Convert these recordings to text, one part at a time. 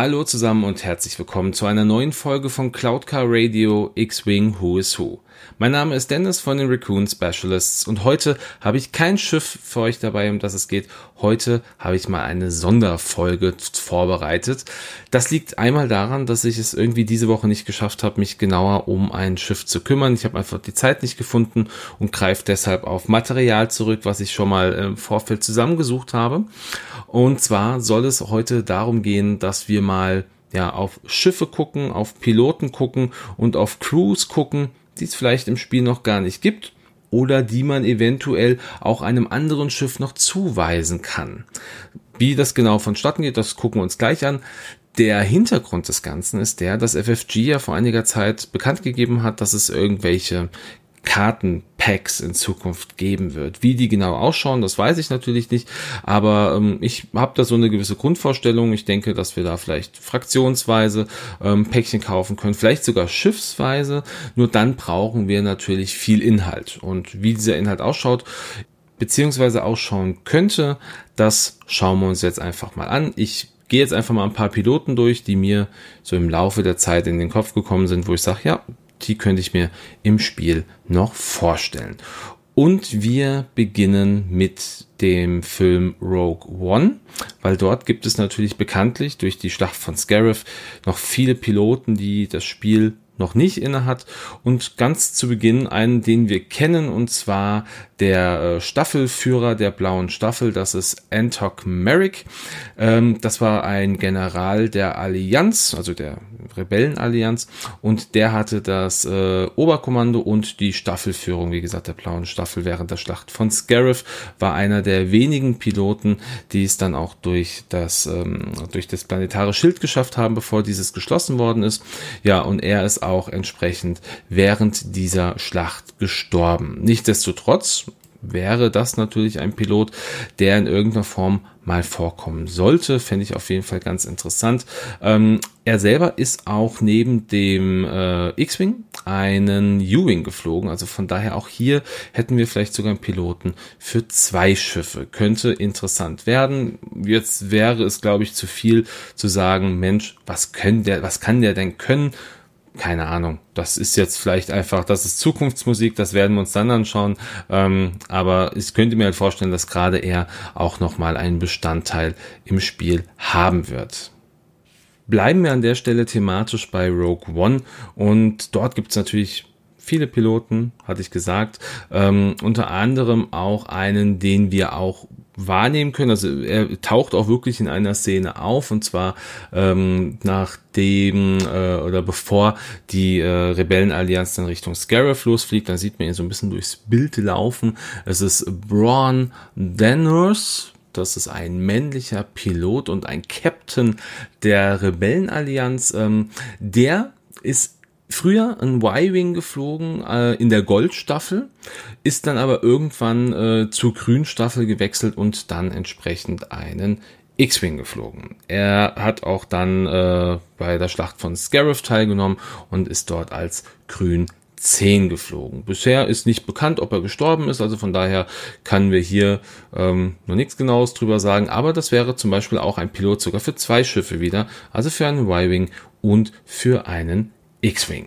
Hallo zusammen und herzlich willkommen zu einer neuen Folge von Cloudcar Radio X-Wing Who is Who. Mein Name ist Dennis von den Raccoon Specialists und heute habe ich kein Schiff für euch dabei, um das es geht. Heute habe ich mal eine Sonderfolge vorbereitet. Das liegt einmal daran, dass ich es irgendwie diese Woche nicht geschafft habe, mich genauer um ein Schiff zu kümmern. Ich habe einfach die Zeit nicht gefunden und greife deshalb auf Material zurück, was ich schon mal im Vorfeld zusammengesucht habe. Und zwar soll es heute darum gehen, dass wir mal ja, auf Schiffe gucken, auf Piloten gucken und auf Crews gucken, die es vielleicht im Spiel noch gar nicht gibt oder die man eventuell auch einem anderen Schiff noch zuweisen kann. Wie das genau vonstatten geht, das gucken wir uns gleich an. Der Hintergrund des Ganzen ist der, dass FFG ja vor einiger Zeit bekannt gegeben hat, dass es irgendwelche Kartenpacks in Zukunft geben wird. Wie die genau ausschauen, das weiß ich natürlich nicht, aber ähm, ich habe da so eine gewisse Grundvorstellung. Ich denke, dass wir da vielleicht fraktionsweise ähm, Päckchen kaufen können, vielleicht sogar schiffsweise. Nur dann brauchen wir natürlich viel Inhalt. Und wie dieser Inhalt ausschaut, beziehungsweise ausschauen könnte, das schauen wir uns jetzt einfach mal an. Ich gehe jetzt einfach mal ein paar Piloten durch, die mir so im Laufe der Zeit in den Kopf gekommen sind, wo ich sage, ja, die könnte ich mir im Spiel noch vorstellen. Und wir beginnen mit dem Film Rogue One, weil dort gibt es natürlich bekanntlich durch die Schlacht von Scarif noch viele Piloten, die das Spiel noch nicht inne hat und ganz zu Beginn einen, den wir kennen und zwar der äh, Staffelführer der blauen Staffel, das ist Antok Merrick. Ähm, das war ein General der Allianz, also der Rebellenallianz und der hatte das äh, Oberkommando und die Staffelführung, wie gesagt, der blauen Staffel während der Schlacht von Scarif, war einer der wenigen Piloten, die es dann auch durch das, ähm, durch das planetare Schild geschafft haben, bevor dieses geschlossen worden ist. Ja, und er ist auch entsprechend während dieser Schlacht gestorben. Nichtsdestotrotz wäre das natürlich ein Pilot, der in irgendeiner Form mal vorkommen sollte. Fände ich auf jeden Fall ganz interessant. Ähm, er selber ist auch neben dem äh, X-Wing einen U-Wing geflogen. Also von daher auch hier hätten wir vielleicht sogar einen Piloten für zwei Schiffe. Könnte interessant werden. Jetzt wäre es, glaube ich, zu viel zu sagen, Mensch, was können der, was kann der denn können? Keine Ahnung. Das ist jetzt vielleicht einfach, das ist Zukunftsmusik, das werden wir uns dann anschauen. Ähm, aber ich könnte mir halt vorstellen, dass gerade er auch nochmal einen Bestandteil im Spiel haben wird. Bleiben wir an der Stelle thematisch bei Rogue One und dort gibt es natürlich viele Piloten, hatte ich gesagt. Ähm, unter anderem auch einen, den wir auch wahrnehmen können. Also er taucht auch wirklich in einer Szene auf und zwar ähm, nachdem äh, oder bevor die äh, Rebellenallianz dann Richtung Scarif losfliegt, dann sieht man ihn so ein bisschen durchs Bild laufen. Es ist Braun Danvers, das ist ein männlicher Pilot und ein Captain der Rebellenallianz. Ähm, der ist früher ein Y-Wing geflogen äh, in der Goldstaffel, ist dann aber irgendwann äh, zur Grünstaffel gewechselt und dann entsprechend einen X-Wing geflogen. Er hat auch dann äh, bei der Schlacht von Scarif teilgenommen und ist dort als Grün 10 geflogen. Bisher ist nicht bekannt, ob er gestorben ist, also von daher können wir hier ähm, noch nichts genaues drüber sagen, aber das wäre zum Beispiel auch ein Pilot sogar für zwei Schiffe wieder, also für einen Y-Wing und für einen X-Wing.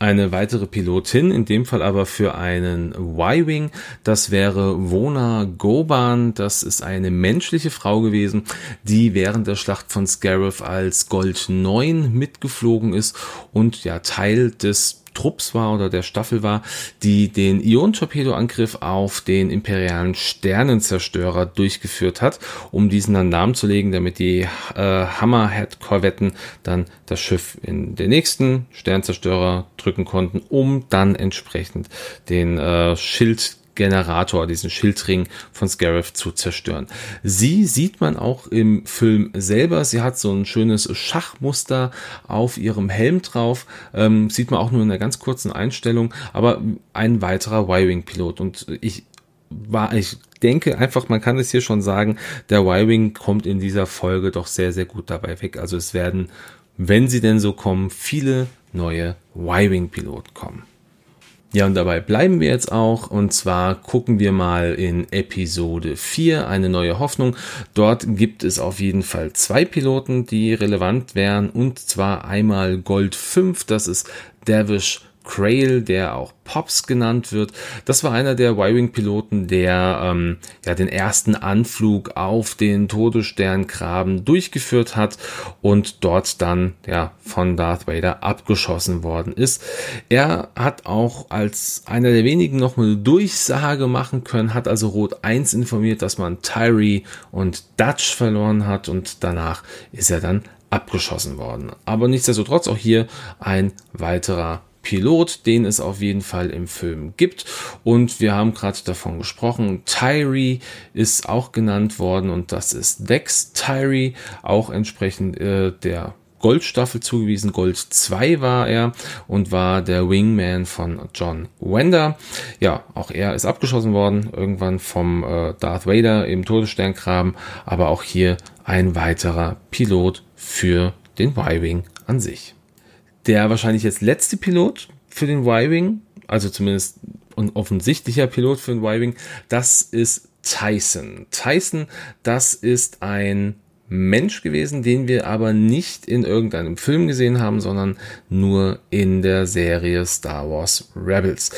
Eine weitere Pilotin, in dem Fall aber für einen Y-Wing, das wäre Wona Goban, das ist eine menschliche Frau gewesen, die während der Schlacht von Scarif als Gold 9 mitgeflogen ist und ja Teil des Trupps war oder der Staffel war, die den Ion-Torpedo-Angriff auf den imperialen Sternenzerstörer durchgeführt hat, um diesen dann Namen zu legen, damit die äh, Hammerhead-Korvetten dann das Schiff in den nächsten Sternzerstörer drücken konnten, um dann entsprechend den äh, Schild Generator, diesen Schildring von Scarif zu zerstören. Sie sieht man auch im Film selber. Sie hat so ein schönes Schachmuster auf ihrem Helm drauf. Ähm, sieht man auch nur in einer ganz kurzen Einstellung, aber ein weiterer Y-Wing-Pilot. Und ich war, ich denke einfach, man kann es hier schon sagen, der Y-Wing kommt in dieser Folge doch sehr, sehr gut dabei weg. Also es werden, wenn sie denn so kommen, viele neue Y-Wing-Piloten kommen. Ja, und dabei bleiben wir jetzt auch. Und zwar gucken wir mal in Episode 4, eine neue Hoffnung. Dort gibt es auf jeden Fall zwei Piloten, die relevant wären. Und zwar einmal Gold 5, das ist Davish Crail, der auch Pops genannt wird. Das war einer der Y-Wing-Piloten, der ähm, ja den ersten Anflug auf den Todessterngraben durchgeführt hat und dort dann ja von Darth Vader abgeschossen worden ist. Er hat auch als einer der wenigen noch eine Durchsage machen können, hat also Rot 1 informiert, dass man Tyree und Dutch verloren hat und danach ist er dann abgeschossen worden. Aber nichtsdestotrotz auch hier ein weiterer Pilot, den es auf jeden Fall im Film gibt. Und wir haben gerade davon gesprochen. Tyree ist auch genannt worden und das ist Dex Tyree, auch entsprechend äh, der Goldstaffel zugewiesen. Gold 2 war er und war der Wingman von John Wender. Ja, auch er ist abgeschossen worden, irgendwann vom äh, Darth Vader im Todessterngraben, aber auch hier ein weiterer Pilot für den Y-Wing an sich der wahrscheinlich jetzt letzte Pilot für den Y-Wing, also zumindest ein offensichtlicher Pilot für den Y-Wing, das ist Tyson. Tyson, das ist ein Mensch gewesen, den wir aber nicht in irgendeinem Film gesehen haben, sondern nur in der Serie Star Wars Rebels.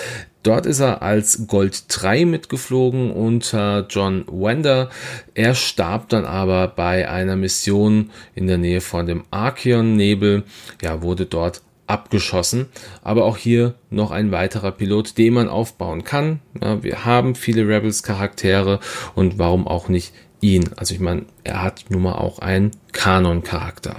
Dort ist er als Gold 3 mitgeflogen unter John Wender. Er starb dann aber bei einer Mission in der Nähe von dem Archeon-Nebel. Ja, wurde dort abgeschossen. Aber auch hier noch ein weiterer Pilot, den man aufbauen kann. Ja, wir haben viele Rebels-Charaktere und warum auch nicht ihn? Also ich meine, er hat nun mal auch einen Kanon-Charakter.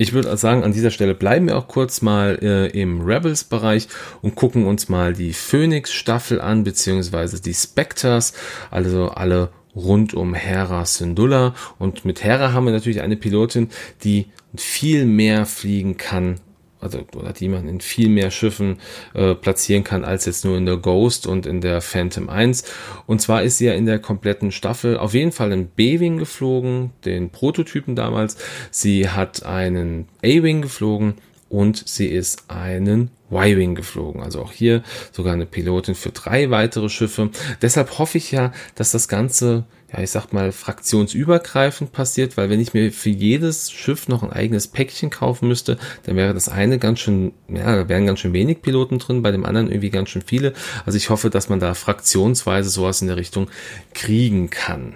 Ich würde sagen, an dieser Stelle bleiben wir auch kurz mal äh, im Rebels-Bereich und gucken uns mal die Phoenix-Staffel an, beziehungsweise die Spectres, also alle rund um Hera Syndulla. Und mit Hera haben wir natürlich eine Pilotin, die viel mehr fliegen kann also oder die man in viel mehr Schiffen äh, platzieren kann als jetzt nur in der Ghost und in der Phantom 1. Und zwar ist sie ja in der kompletten Staffel auf jeden Fall in B-Wing geflogen, den Prototypen damals. Sie hat einen A-Wing geflogen und sie ist einen Y-Wing geflogen. Also auch hier sogar eine Pilotin für drei weitere Schiffe. Deshalb hoffe ich ja, dass das Ganze ja, ich sag mal, fraktionsübergreifend passiert, weil wenn ich mir für jedes Schiff noch ein eigenes Päckchen kaufen müsste, dann wäre das eine ganz schön, ja, da wären ganz schön wenig Piloten drin, bei dem anderen irgendwie ganz schön viele. Also ich hoffe, dass man da fraktionsweise sowas in der Richtung kriegen kann.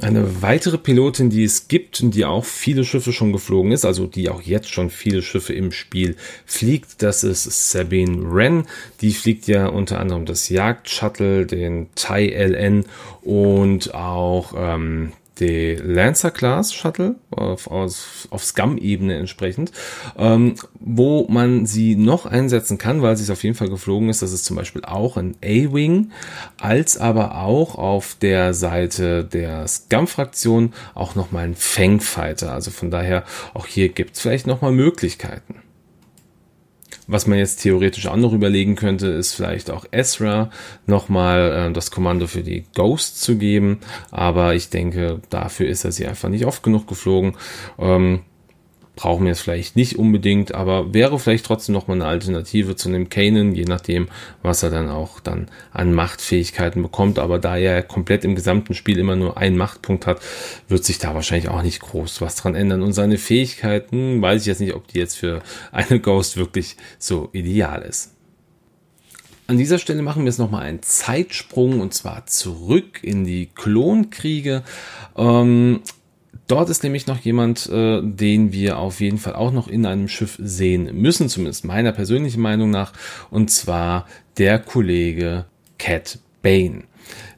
Eine weitere Pilotin, die es gibt und die auch viele Schiffe schon geflogen ist, also die auch jetzt schon viele Schiffe im Spiel fliegt, das ist Sabine Wren. Die fliegt ja unter anderem das Jagdshuttle, den Tai LN und auch ähm, die Lancer Class Shuttle auf, auf, auf Scum-Ebene entsprechend, ähm, wo man sie noch einsetzen kann, weil sie es auf jeden Fall geflogen ist. Das ist zum Beispiel auch ein A-Wing, als aber auch auf der Seite der Scum-Fraktion auch nochmal ein Fangfighter. Also von daher auch hier gibt es vielleicht nochmal Möglichkeiten. Was man jetzt theoretisch auch noch überlegen könnte, ist vielleicht auch Ezra nochmal äh, das Kommando für die Ghost zu geben. Aber ich denke, dafür ist er sie einfach nicht oft genug geflogen. Ähm, brauchen wir es vielleicht nicht unbedingt, aber wäre vielleicht trotzdem noch mal eine Alternative zu einem Kanan, je nachdem, was er dann auch dann an Machtfähigkeiten bekommt. Aber da er komplett im gesamten Spiel immer nur einen Machtpunkt hat, wird sich da wahrscheinlich auch nicht groß was dran ändern. Und seine Fähigkeiten, weiß ich jetzt nicht, ob die jetzt für eine Ghost wirklich so ideal ist. An dieser Stelle machen wir jetzt nochmal einen Zeitsprung und zwar zurück in die Klonkriege. Ähm, Dort ist nämlich noch jemand, äh, den wir auf jeden Fall auch noch in einem Schiff sehen müssen, zumindest meiner persönlichen Meinung nach, und zwar der Kollege Cat Bane.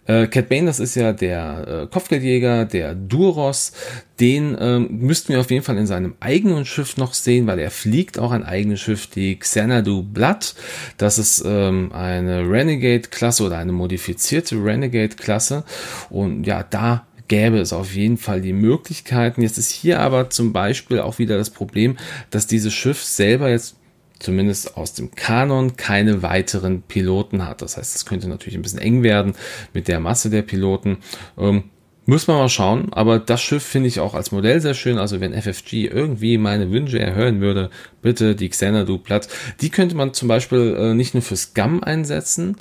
Äh, Cat Bane, das ist ja der äh, Kopfgeldjäger, der Duros. Den ähm, müssten wir auf jeden Fall in seinem eigenen Schiff noch sehen, weil er fliegt auch ein eigenes Schiff, die Xanadu Blood. Das ist ähm, eine Renegade-Klasse oder eine modifizierte Renegade-Klasse. Und ja, da gäbe es auf jeden Fall die Möglichkeiten. Jetzt ist hier aber zum Beispiel auch wieder das Problem, dass dieses Schiff selber jetzt zumindest aus dem Kanon keine weiteren Piloten hat. Das heißt, es könnte natürlich ein bisschen eng werden mit der Masse der Piloten. Ähm, Muss man mal schauen, aber das Schiff finde ich auch als Modell sehr schön. Also wenn FFG irgendwie meine Wünsche erhören würde, bitte die Xanadu Platt. Die könnte man zum Beispiel äh, nicht nur für Scum einsetzen.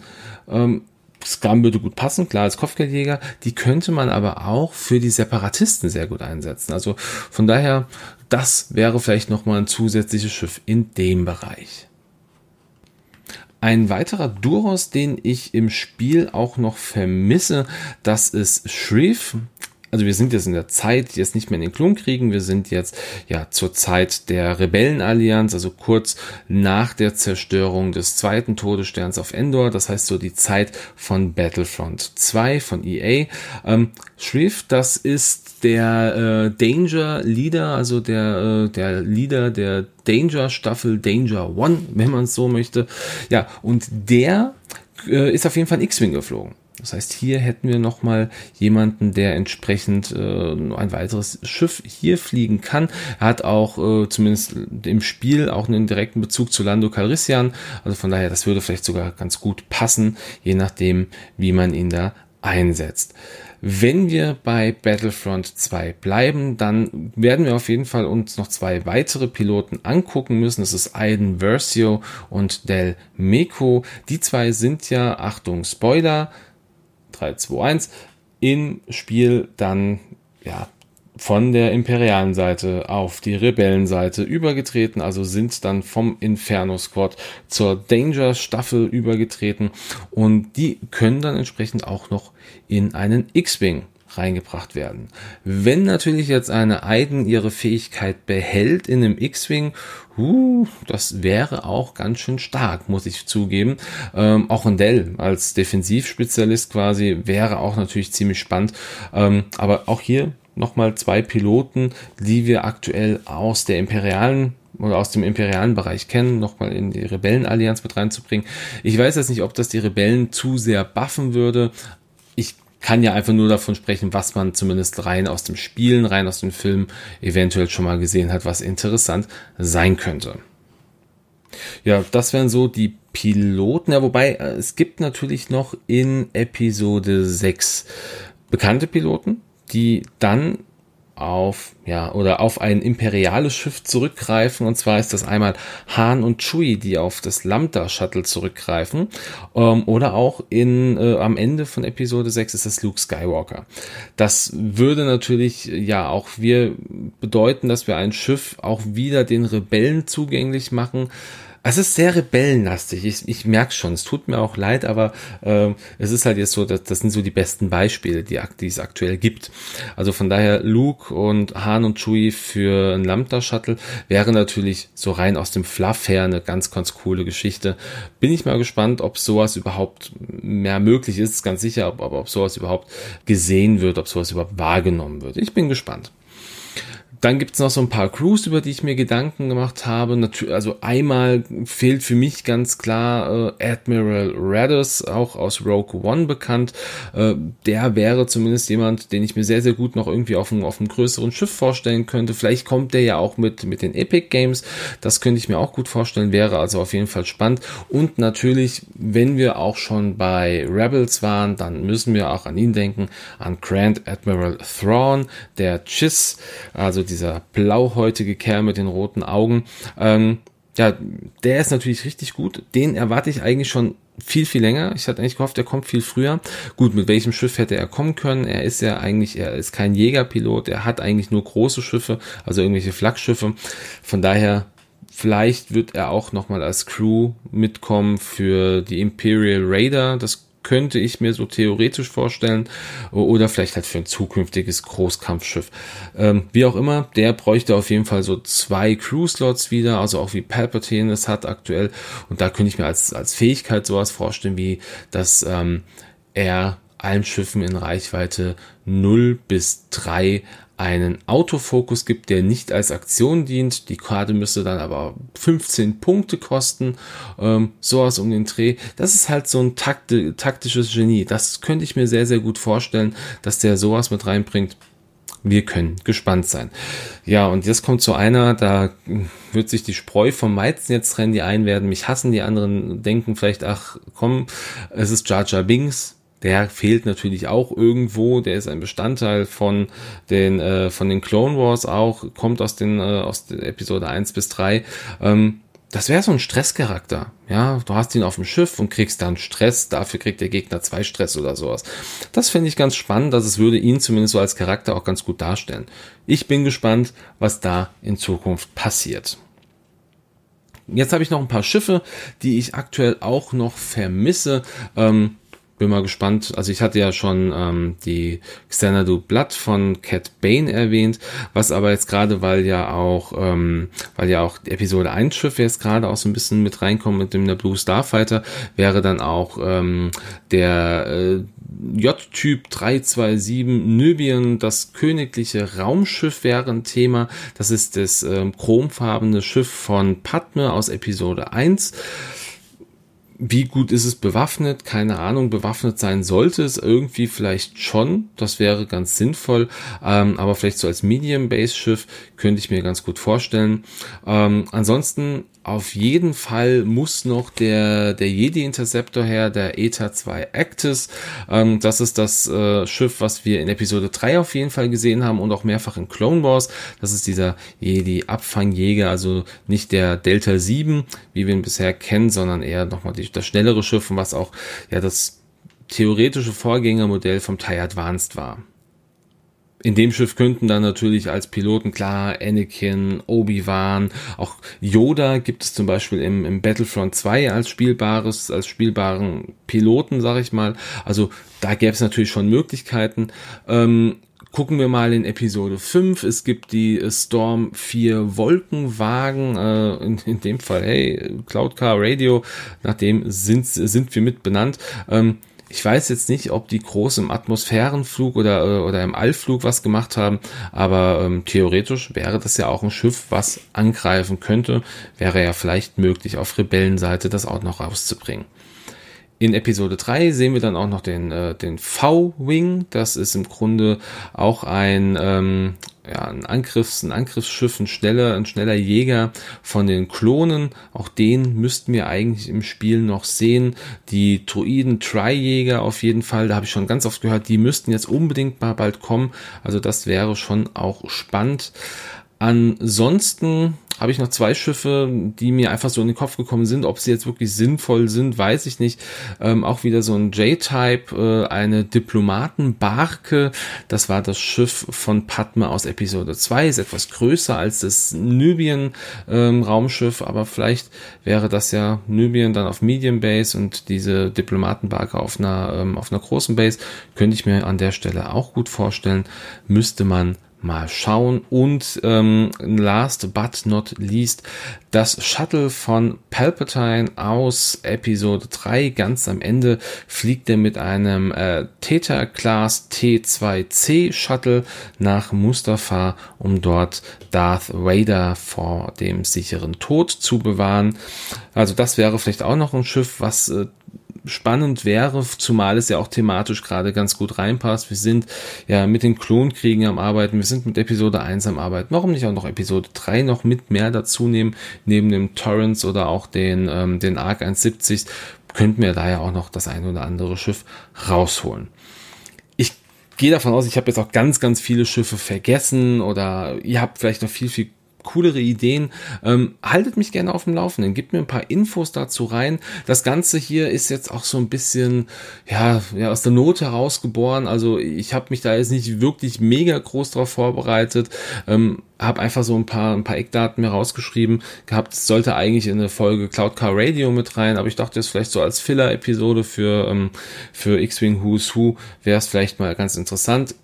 Ähm, Scum würde gut passen, klar als Kopfgeldjäger. Die könnte man aber auch für die Separatisten sehr gut einsetzen. Also von daher, das wäre vielleicht nochmal ein zusätzliches Schiff in dem Bereich. Ein weiterer Duros, den ich im Spiel auch noch vermisse, das ist Shreve also wir sind jetzt in der Zeit, jetzt nicht mehr in den Klonkriegen, wir sind jetzt ja zur Zeit der Rebellenallianz, also kurz nach der Zerstörung des zweiten Todessterns auf Endor, das heißt so die Zeit von Battlefront 2 von EA. Ähm, Shrift, das ist der äh, Danger Leader, also der, äh, der Leader der Danger Staffel Danger One, wenn man es so möchte. Ja, und der äh, ist auf jeden Fall X-Wing geflogen. Das heißt, hier hätten wir nochmal jemanden, der entsprechend äh, ein weiteres Schiff hier fliegen kann. Er hat auch äh, zumindest im Spiel auch einen direkten Bezug zu Lando Calrissian. Also von daher, das würde vielleicht sogar ganz gut passen, je nachdem, wie man ihn da einsetzt. Wenn wir bei Battlefront 2 bleiben, dann werden wir auf jeden Fall uns noch zwei weitere Piloten angucken müssen. Das ist Aiden Versio und Del Meco. Die zwei sind ja, Achtung, Spoiler, 3, 2, 1 im Spiel dann ja von der imperialen Seite auf die Rebellenseite übergetreten, also sind dann vom Inferno Squad zur Danger Staffel übergetreten und die können dann entsprechend auch noch in einen X-Wing reingebracht werden. Wenn natürlich jetzt eine Aiden ihre Fähigkeit behält in einem X-Wing, uh, das wäre auch ganz schön stark, muss ich zugeben. Ähm, auch Dell als Defensivspezialist quasi wäre auch natürlich ziemlich spannend. Ähm, aber auch hier nochmal zwei Piloten, die wir aktuell aus der imperialen oder aus dem imperialen Bereich kennen, nochmal in die Rebellenallianz mit reinzubringen. Ich weiß jetzt nicht, ob das die Rebellen zu sehr buffen würde. Ich kann ja einfach nur davon sprechen, was man zumindest rein aus dem Spielen, rein aus dem Film eventuell schon mal gesehen hat, was interessant sein könnte. Ja, das wären so die Piloten. Ja, wobei äh, es gibt natürlich noch in Episode 6 bekannte Piloten, die dann auf, ja, oder auf ein imperiales Schiff zurückgreifen. Und zwar ist das einmal Han und Chui, die auf das Lambda-Shuttle zurückgreifen. Ähm, oder auch in, äh, am Ende von Episode 6 ist das Luke Skywalker. Das würde natürlich, ja, auch wir bedeuten, dass wir ein Schiff auch wieder den Rebellen zugänglich machen es ist sehr rebellenlastig. Ich, ich merke schon, es tut mir auch leid, aber äh, es ist halt jetzt so, dass, das sind so die besten Beispiele, die, die es aktuell gibt. Also von daher Luke und Han und Chewie für ein Lambda-Shuttle wäre natürlich so rein aus dem Fluff her eine ganz, ganz coole Geschichte. Bin ich mal gespannt, ob sowas überhaupt mehr möglich ist, ganz sicher, ob, ob sowas überhaupt gesehen wird, ob sowas überhaupt wahrgenommen wird. Ich bin gespannt. Dann gibt's noch so ein paar Crews, über die ich mir Gedanken gemacht habe. Natürlich, also einmal fehlt für mich ganz klar äh, Admiral Raddus, auch aus Rogue One bekannt. Äh, der wäre zumindest jemand, den ich mir sehr, sehr gut noch irgendwie auf einem, auf einem größeren Schiff vorstellen könnte. Vielleicht kommt der ja auch mit, mit den Epic Games. Das könnte ich mir auch gut vorstellen, wäre also auf jeden Fall spannend. Und natürlich, wenn wir auch schon bei Rebels waren, dann müssen wir auch an ihn denken, an Grand Admiral Thrawn, der Chiss, also dieser blauhäutige Kerl mit den roten Augen. Ähm, ja, der ist natürlich richtig gut. Den erwarte ich eigentlich schon viel, viel länger. Ich hatte eigentlich gehofft, er kommt viel früher. Gut, mit welchem Schiff hätte er kommen können? Er ist ja eigentlich, er ist kein Jägerpilot, er hat eigentlich nur große Schiffe, also irgendwelche Flaggschiffe. Von daher, vielleicht wird er auch nochmal als Crew mitkommen für die Imperial Raider. Das könnte ich mir so theoretisch vorstellen. Oder vielleicht halt für ein zukünftiges Großkampfschiff. Ähm, wie auch immer, der bräuchte auf jeden Fall so zwei Crew-Slots wieder, also auch wie Palpatine es hat aktuell. Und da könnte ich mir als, als Fähigkeit sowas vorstellen, wie dass ähm, er allen Schiffen in Reichweite 0 bis 3 einen Autofokus gibt, der nicht als Aktion dient. Die Karte müsste dann aber 15 Punkte kosten. Ähm, sowas um den Dreh. Das ist halt so ein takti taktisches Genie. Das könnte ich mir sehr, sehr gut vorstellen, dass der sowas mit reinbringt. Wir können gespannt sein. Ja, und jetzt kommt zu einer, da wird sich die Spreu vom Weizen jetzt trennen. Die einen werden mich hassen, die anderen denken vielleicht, ach komm, es ist Jar Jar Binks der fehlt natürlich auch irgendwo, der ist ein Bestandteil von den, äh, von den Clone Wars auch, kommt aus den, äh, aus der Episode 1 bis 3. Ähm, das wäre so ein Stresscharakter. Ja, du hast ihn auf dem Schiff und kriegst dann Stress, dafür kriegt der Gegner zwei Stress oder sowas. Das finde ich ganz spannend, dass es würde ihn zumindest so als Charakter auch ganz gut darstellen. Ich bin gespannt, was da in Zukunft passiert. Jetzt habe ich noch ein paar Schiffe, die ich aktuell auch noch vermisse. Ähm, bin mal gespannt. Also ich hatte ja schon ähm, die Xanadu Blood von Cat Bane erwähnt, was aber jetzt gerade, weil ja auch, ähm, weil ja auch Episode 1 Schiff jetzt gerade auch so ein bisschen mit reinkommt mit dem der Blue Starfighter, wäre dann auch ähm, der äh, J-Typ 327 Nubien, das königliche Raumschiff wäre ein Thema. Das ist das ähm, chromfarbene Schiff von Padme aus Episode 1 wie gut ist es bewaffnet? Keine Ahnung. Bewaffnet sein sollte es irgendwie vielleicht schon. Das wäre ganz sinnvoll. Ähm, aber vielleicht so als Medium-Base-Schiff könnte ich mir ganz gut vorstellen. Ähm, ansonsten auf jeden Fall muss noch der, der Jedi Interceptor her, der ETA 2 Actis. Ähm, das ist das äh, Schiff, was wir in Episode 3 auf jeden Fall gesehen haben und auch mehrfach in Clone Wars. Das ist dieser Jedi Abfangjäger, also nicht der Delta 7, wie wir ihn bisher kennen, sondern eher nochmal die, das schnellere Schiff, was auch ja das theoretische Vorgängermodell vom TIE Advanced war in dem Schiff könnten dann natürlich als Piloten klar Anakin, Obi-Wan, auch Yoda gibt es zum Beispiel im, im Battlefront 2 als spielbares, als spielbaren Piloten, sag ich mal. Also da gäbe es natürlich schon Möglichkeiten. Ähm, gucken wir mal in Episode 5. Es gibt die Storm 4 Wolkenwagen, äh, in, in dem Fall, hey, Cloud Car Radio, nachdem sind, sind wir mit benannt. Ähm, ich weiß jetzt nicht, ob die groß im Atmosphärenflug oder, äh, oder im Allflug was gemacht haben, aber ähm, theoretisch wäre das ja auch ein Schiff, was angreifen könnte. Wäre ja vielleicht möglich, auf Rebellenseite das auch noch rauszubringen. In Episode 3 sehen wir dann auch noch den, äh, den V-Wing. Das ist im Grunde auch ein, ähm, ja, ein, Angriffs-, ein Angriffsschiff, ein schneller, ein schneller Jäger von den Klonen. Auch den müssten wir eigentlich im Spiel noch sehen. Die Druiden Tri-Jäger auf jeden Fall, da habe ich schon ganz oft gehört, die müssten jetzt unbedingt mal bald kommen. Also das wäre schon auch spannend. Ansonsten habe ich noch zwei Schiffe, die mir einfach so in den Kopf gekommen sind. Ob sie jetzt wirklich sinnvoll sind, weiß ich nicht. Ähm, auch wieder so ein J-Type, äh, eine Diplomatenbarke. Das war das Schiff von Padme aus Episode 2. Ist etwas größer als das Nubien-Raumschiff, ähm, aber vielleicht wäre das ja Nubien dann auf Medium Base und diese Diplomatenbarke auf einer, ähm, auf einer großen Base. Könnte ich mir an der Stelle auch gut vorstellen. Müsste man mal schauen. Und ähm, last but not least, das Shuttle von Palpatine aus Episode 3. Ganz am Ende fliegt er mit einem äh, Theta Class T2C Shuttle nach Mustafa, um dort Darth Vader vor dem sicheren Tod zu bewahren. Also das wäre vielleicht auch noch ein Schiff, was äh, spannend wäre, zumal es ja auch thematisch gerade ganz gut reinpasst. Wir sind ja mit den Klonkriegen am Arbeiten, wir sind mit Episode 1 am Arbeiten. Warum nicht auch noch Episode 3 noch mit mehr dazu nehmen, neben dem Torrents oder auch den, ähm, den Arc 170, könnten wir da ja auch noch das ein oder andere Schiff rausholen. Ich gehe davon aus, ich habe jetzt auch ganz, ganz viele Schiffe vergessen oder ihr habt vielleicht noch viel, viel coolere Ideen. Ähm, haltet mich gerne auf dem Laufenden, gebt mir ein paar Infos dazu rein. Das Ganze hier ist jetzt auch so ein bisschen ja, ja aus der Not herausgeboren. Also ich habe mich da jetzt nicht wirklich mega groß drauf vorbereitet. Ähm, habe einfach so ein paar, ein paar Eckdaten mir rausgeschrieben gehabt. Es sollte eigentlich in eine Folge Cloud Car Radio mit rein, aber ich dachte, es vielleicht so als Filler-Episode für, ähm, für X-Wing Who's Who wäre es vielleicht mal ganz interessant.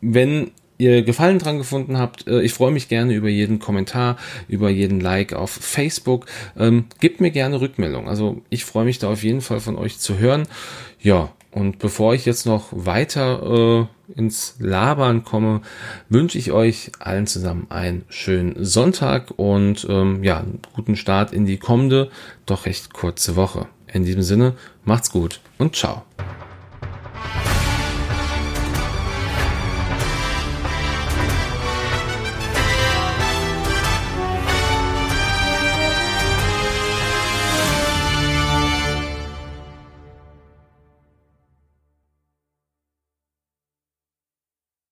Wenn ihr Gefallen dran gefunden habt. Äh, ich freue mich gerne über jeden Kommentar, über jeden Like auf Facebook. Ähm, gebt mir gerne Rückmeldung. Also ich freue mich da auf jeden Fall von euch zu hören. Ja, und bevor ich jetzt noch weiter äh, ins Labern komme, wünsche ich euch allen zusammen einen schönen Sonntag und ähm, ja, einen guten Start in die kommende, doch recht kurze Woche. In diesem Sinne, macht's gut und ciao.